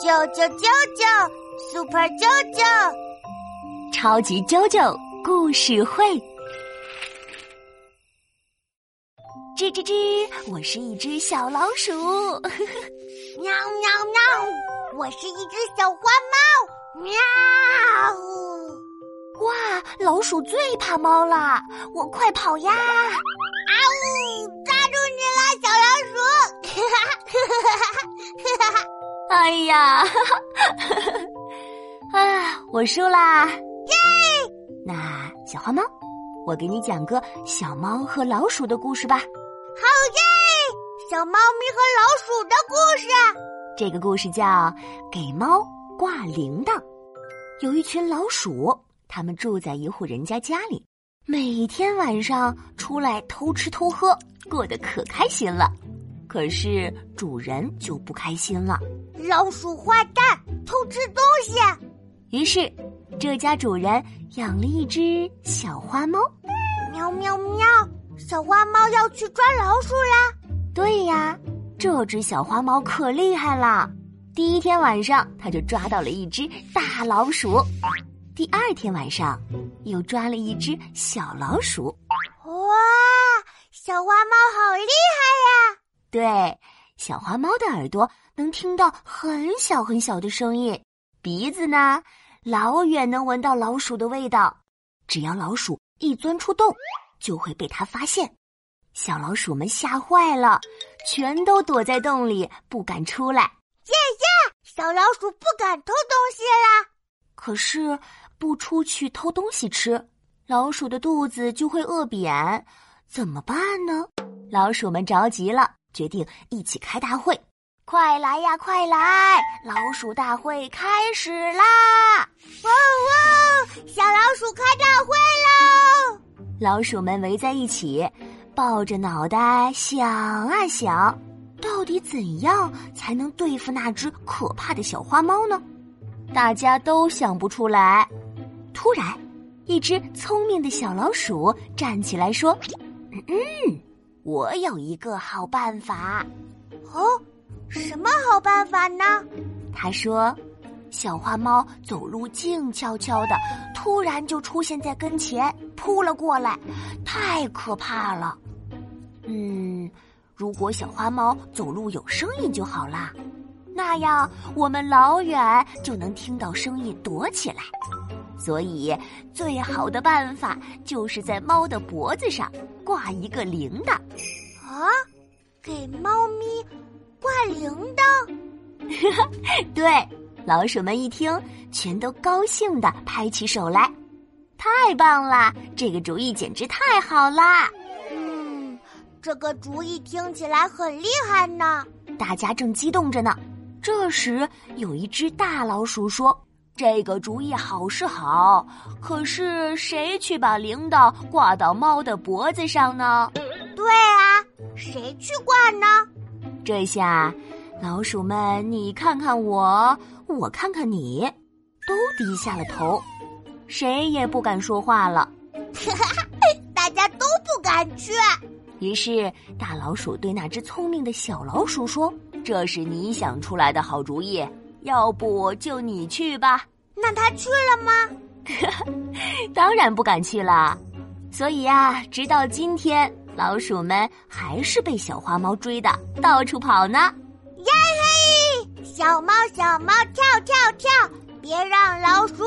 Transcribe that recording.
啾啾啾啾，Super 啾啾，超级啾啾故事会。吱吱吱，我是一只小老鼠。喵喵喵，我是一只小花猫。喵！哇，老鼠最怕猫了，我快跑呀！啊呜，抓住你了，小老鼠！哈哈哈哈哈哈！哎呀，哈哈！啊，我输啦！耶！那小花猫，我给你讲个小猫和老鼠的故事吧。好耶！小猫咪和老鼠的故事。这个故事叫《给猫挂铃铛》。有一群老鼠。他们住在一户人家家里，每天晚上出来偷吃偷喝，过得可开心了。可是主人就不开心了，老鼠坏蛋偷吃东西。于是，这家主人养了一只小花猫。喵喵喵！小花猫要去抓老鼠啦！对呀，这只小花猫可厉害了。第一天晚上，它就抓到了一只大老鼠。第二天晚上，又抓了一只小老鼠。哇，小花猫好厉害呀！对，小花猫的耳朵能听到很小很小的声音，鼻子呢，老远能闻到老鼠的味道。只要老鼠一钻出洞，就会被它发现。小老鼠们吓坏了，全都躲在洞里，不敢出来。耶耶，小老鼠不敢偷东西啦。可是。不出去偷东西吃，老鼠的肚子就会饿扁，怎么办呢？老鼠们着急了，决定一起开大会。快来呀，快来！老鼠大会开始啦！哇哇，小老鼠开大会喽！老鼠们围在一起，抱着脑袋想啊想，到底怎样才能对付那只可怕的小花猫呢？大家都想不出来。突然，一只聪明的小老鼠站起来说：“嗯，我有一个好办法。哦，什么好办法呢？”他说：“小花猫走路静悄悄的，突然就出现在跟前，扑了过来，太可怕了。嗯，如果小花猫走路有声音就好啦，那样我们老远就能听到声音，躲起来。”所以，最好的办法就是在猫的脖子上挂一个铃铛。啊，给猫咪挂铃铛？对，老鼠们一听，全都高兴的拍起手来。太棒了，这个主意简直太好啦！嗯，这个主意听起来很厉害呢。大家正激动着呢，这时有一只大老鼠说。这个主意好是好，可是谁去把铃铛挂到猫的脖子上呢？对啊，谁去挂呢？这下，老鼠们你看看我，我看看你，都低下了头，谁也不敢说话了。大家都不敢去。于是，大老鼠对那只聪明的小老鼠说：“这是你想出来的好主意。”要不就你去吧。那他去了吗？当然不敢去了。所以啊，直到今天，老鼠们还是被小花猫追的，到处跑呢。耶嘿！小猫小猫跳跳跳，别让老鼠。